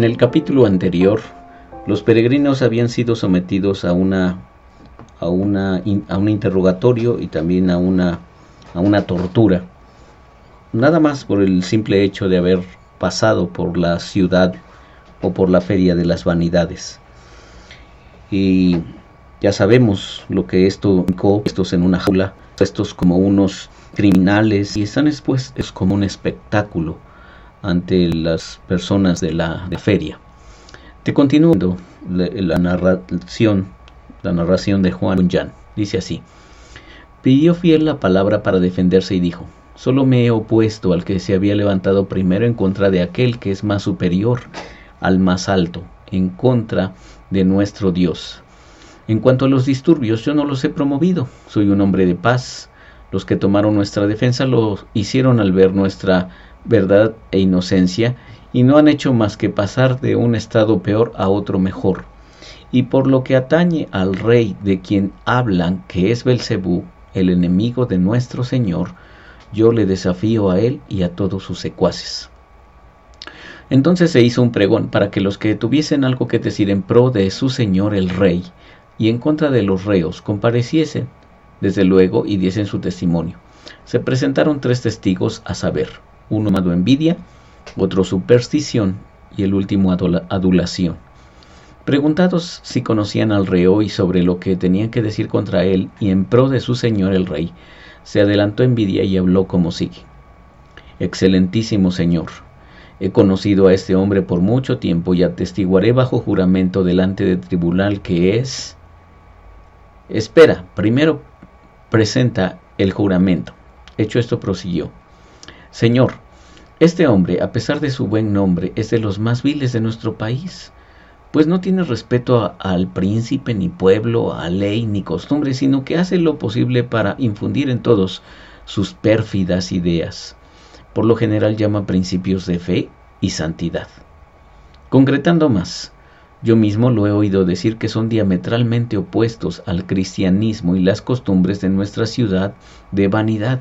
En el capítulo anterior, los peregrinos habían sido sometidos a una a, una, a un interrogatorio y también a una, a una tortura. Nada más por el simple hecho de haber pasado por la ciudad o por la feria de las vanidades. Y ya sabemos lo que esto estos en una jaula, estos como unos criminales y están expuestos como un espectáculo ante las personas de la, feria. Te continúo la, narración, la narración de Juan Jan. Dice así: Pidió fiel la palabra para defenderse y dijo: Solo me he opuesto al que se había levantado primero en contra de aquel que es más superior al más alto, en contra de nuestro Dios. En cuanto a los disturbios, yo no los he promovido. Soy un hombre de paz. Los que tomaron nuestra defensa lo hicieron al ver nuestra verdad e inocencia y no han hecho más que pasar de un estado peor a otro mejor. Y por lo que atañe al rey de quien hablan, que es Belcebú, el enemigo de nuestro Señor, yo le desafío a él y a todos sus secuaces. Entonces se hizo un pregón para que los que tuviesen algo que decir en pro de su Señor el rey y en contra de los reos compareciesen, desde luego, y diesen su testimonio. Se presentaron tres testigos a saber, uno llamado envidia, otro superstición y el último adulación. Preguntados si conocían al reo y sobre lo que tenían que decir contra él y en pro de su señor el rey, se adelantó envidia y habló como sigue. Excelentísimo señor, he conocido a este hombre por mucho tiempo y atestiguaré bajo juramento delante del tribunal que es... Espera, primero presenta el juramento. Hecho esto prosiguió. Señor, este hombre, a pesar de su buen nombre, es de los más viles de nuestro país, pues no tiene respeto al príncipe, ni pueblo, a ley, ni costumbre, sino que hace lo posible para infundir en todos sus pérfidas ideas. Por lo general llama principios de fe y santidad. Concretando más, yo mismo lo he oído decir que son diametralmente opuestos al cristianismo y las costumbres de nuestra ciudad de vanidad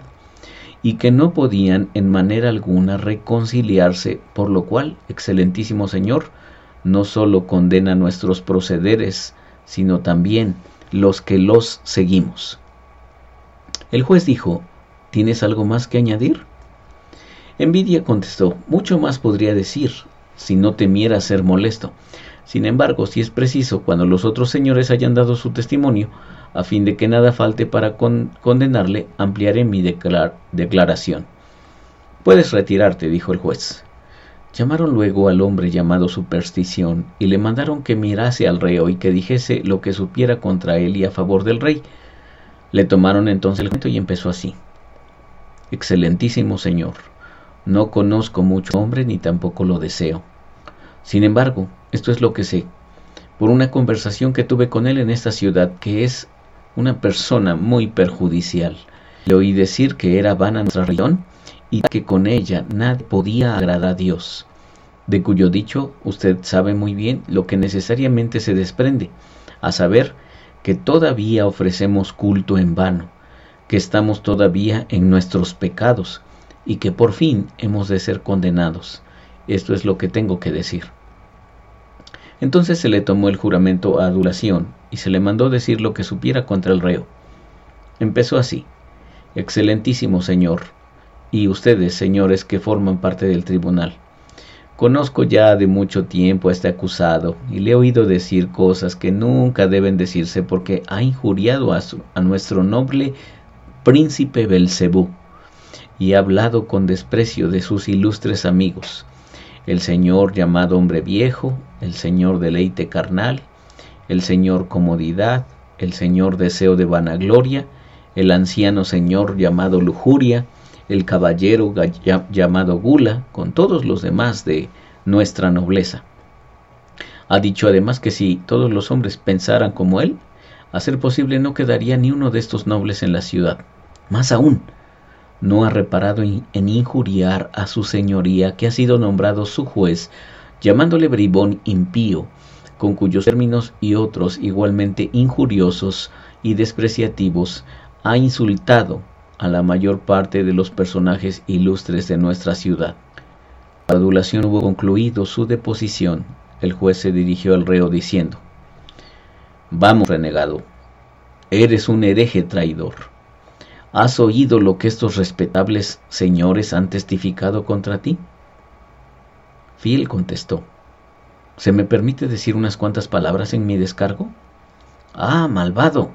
y que no podían en manera alguna reconciliarse, por lo cual, excelentísimo Señor, no sólo condena nuestros procederes, sino también los que los seguimos. El juez dijo, ¿tienes algo más que añadir? Envidia contestó, mucho más podría decir, si no temiera ser molesto. Sin embargo, si es preciso, cuando los otros señores hayan dado su testimonio, a fin de que nada falte para condenarle, ampliaré mi declaración. Puedes retirarte, dijo el juez. Llamaron luego al hombre llamado Superstición y le mandaron que mirase al reo y que dijese lo que supiera contra él y a favor del rey. Le tomaron entonces el cuento y empezó así. Excelentísimo señor, no conozco mucho hombre ni tampoco lo deseo. Sin embargo, esto es lo que sé, por una conversación que tuve con él en esta ciudad, que es una persona muy perjudicial. Le oí decir que era vana nuestra religión y que con ella nadie podía agradar a Dios, de cuyo dicho usted sabe muy bien lo que necesariamente se desprende, a saber que todavía ofrecemos culto en vano, que estamos todavía en nuestros pecados y que por fin hemos de ser condenados. Esto es lo que tengo que decir. Entonces se le tomó el juramento a adulación y se le mandó decir lo que supiera contra el reo. Empezó así. Excelentísimo señor, y ustedes, señores que forman parte del tribunal. Conozco ya de mucho tiempo a este acusado y le he oído decir cosas que nunca deben decirse porque ha injuriado a, a nuestro noble príncipe Belcebú y ha hablado con desprecio de sus ilustres amigos, el señor llamado hombre viejo, el señor deleite carnal, el señor comodidad, el señor deseo de vanagloria, el anciano señor llamado lujuria, el caballero llamado gula, con todos los demás de nuestra nobleza. Ha dicho además que si todos los hombres pensaran como él, a ser posible no quedaría ni uno de estos nobles en la ciudad. Más aún, no ha reparado en injuriar a su señoría que ha sido nombrado su juez, llamándole bribón impío, con cuyos términos y otros igualmente injuriosos y despreciativos ha insultado a la mayor parte de los personajes ilustres de nuestra ciudad. La adulación hubo concluido su deposición. El juez se dirigió al reo diciendo, Vamos, renegado, eres un hereje traidor. ¿Has oído lo que estos respetables señores han testificado contra ti? Fiel contestó, ¿se me permite decir unas cuantas palabras en mi descargo? Ah, malvado,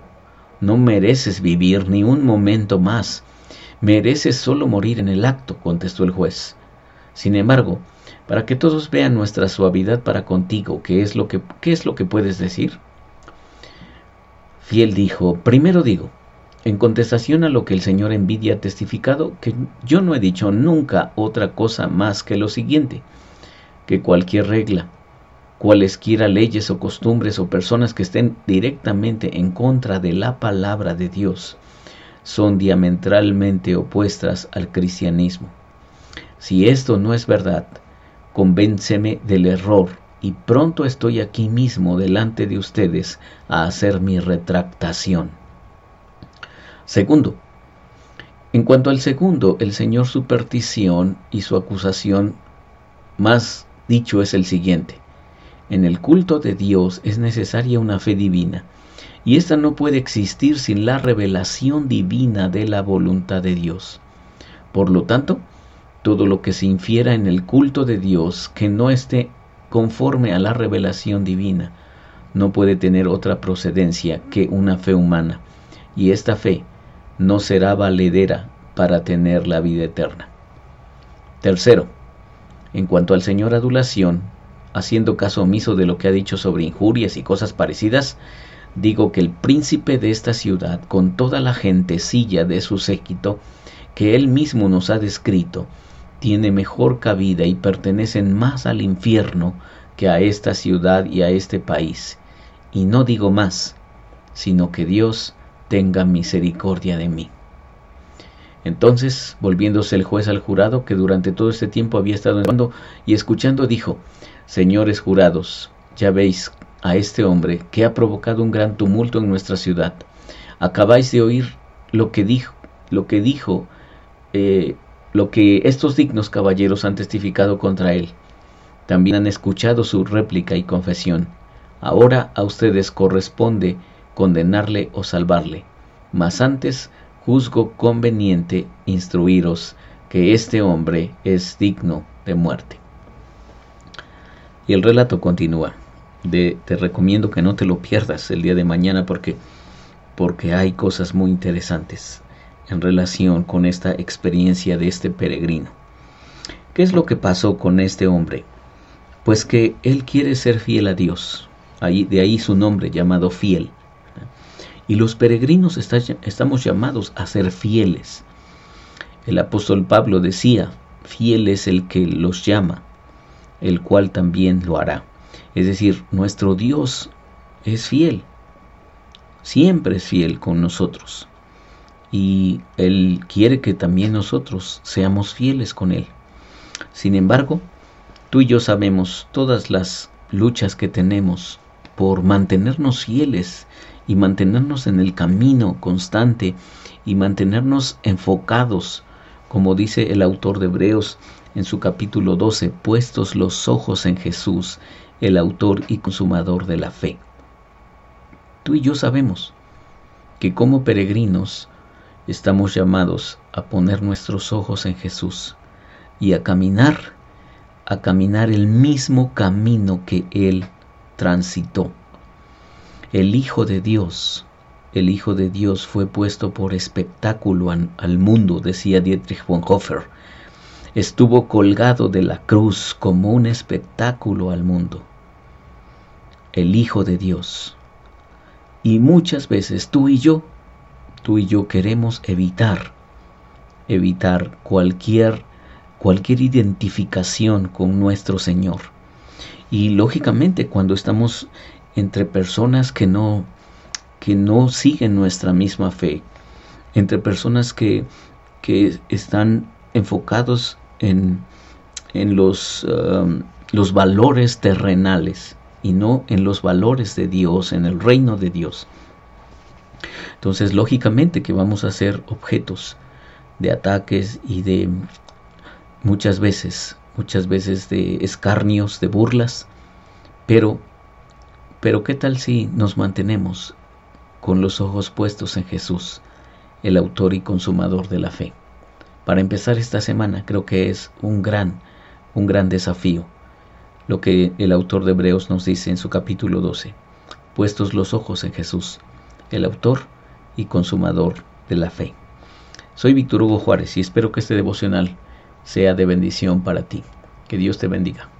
no mereces vivir ni un momento más, mereces solo morir en el acto, contestó el juez. Sin embargo, para que todos vean nuestra suavidad para contigo, ¿qué es lo que, qué es lo que puedes decir? Fiel dijo, primero digo, en contestación a lo que el Señor envidia ha testificado, que yo no he dicho nunca otra cosa más que lo siguiente, que cualquier regla, cualesquiera leyes o costumbres o personas que estén directamente en contra de la palabra de Dios, son diametralmente opuestas al cristianismo. Si esto no es verdad, convénceme del error y pronto estoy aquí mismo delante de ustedes a hacer mi retractación. Segundo, en cuanto al segundo, el Señor su perdición y su acusación más dicho es el siguiente. En el culto de Dios es necesaria una fe divina, y esta no puede existir sin la revelación divina de la voluntad de Dios. Por lo tanto, todo lo que se infiera en el culto de Dios que no esté conforme a la revelación divina no puede tener otra procedencia que una fe humana, y esta fe no será valedera para tener la vida eterna. Tercero, en cuanto al Señor adulación, haciendo caso omiso de lo que ha dicho sobre injurias y cosas parecidas, digo que el príncipe de esta ciudad, con toda la gentecilla de su séquito, que él mismo nos ha descrito, tiene mejor cabida y pertenecen más al infierno que a esta ciudad y a este país. Y no digo más, sino que Dios tenga misericordia de mí. Entonces, volviéndose el juez al jurado, que durante todo este tiempo había estado hablando y escuchando, dijo, Señores jurados, ya veis a este hombre que ha provocado un gran tumulto en nuestra ciudad. Acabáis de oír lo que dijo, lo que dijo eh, lo que estos dignos caballeros han testificado contra él. También han escuchado su réplica y confesión. Ahora a ustedes corresponde condenarle o salvarle. Mas antes juzgo conveniente instruiros que este hombre es digno de muerte. Y el relato continúa. De, te recomiendo que no te lo pierdas el día de mañana porque, porque hay cosas muy interesantes en relación con esta experiencia de este peregrino. ¿Qué es lo que pasó con este hombre? Pues que él quiere ser fiel a Dios, de ahí su nombre llamado fiel. Y los peregrinos estamos llamados a ser fieles. El apóstol Pablo decía, fiel es el que los llama, el cual también lo hará. Es decir, nuestro Dios es fiel, siempre es fiel con nosotros y Él quiere que también nosotros seamos fieles con Él. Sin embargo, tú y yo sabemos todas las luchas que tenemos por mantenernos fieles y mantenernos en el camino constante y mantenernos enfocados, como dice el autor de Hebreos en su capítulo 12, puestos los ojos en Jesús, el autor y consumador de la fe. Tú y yo sabemos que como peregrinos estamos llamados a poner nuestros ojos en Jesús y a caminar, a caminar el mismo camino que Él transitó. El Hijo de Dios, el Hijo de Dios fue puesto por espectáculo al mundo, decía Dietrich Bonhoeffer. Estuvo colgado de la cruz como un espectáculo al mundo. El Hijo de Dios. Y muchas veces tú y yo tú y yo queremos evitar, evitar cualquier, cualquier identificación con nuestro Señor. Y lógicamente cuando estamos entre personas que no, que no siguen nuestra misma fe, entre personas que, que están enfocados en, en los, um, los valores terrenales y no en los valores de Dios, en el reino de Dios. Entonces, lógicamente que vamos a ser objetos de ataques y de muchas veces muchas veces de escarnios, de burlas, pero, pero ¿qué tal si nos mantenemos con los ojos puestos en Jesús, el autor y consumador de la fe? Para empezar esta semana creo que es un gran, un gran desafío lo que el autor de Hebreos nos dice en su capítulo 12, puestos los ojos en Jesús, el autor y consumador de la fe. Soy Víctor Hugo Juárez y espero que este devocional sea de bendición para ti. Que Dios te bendiga.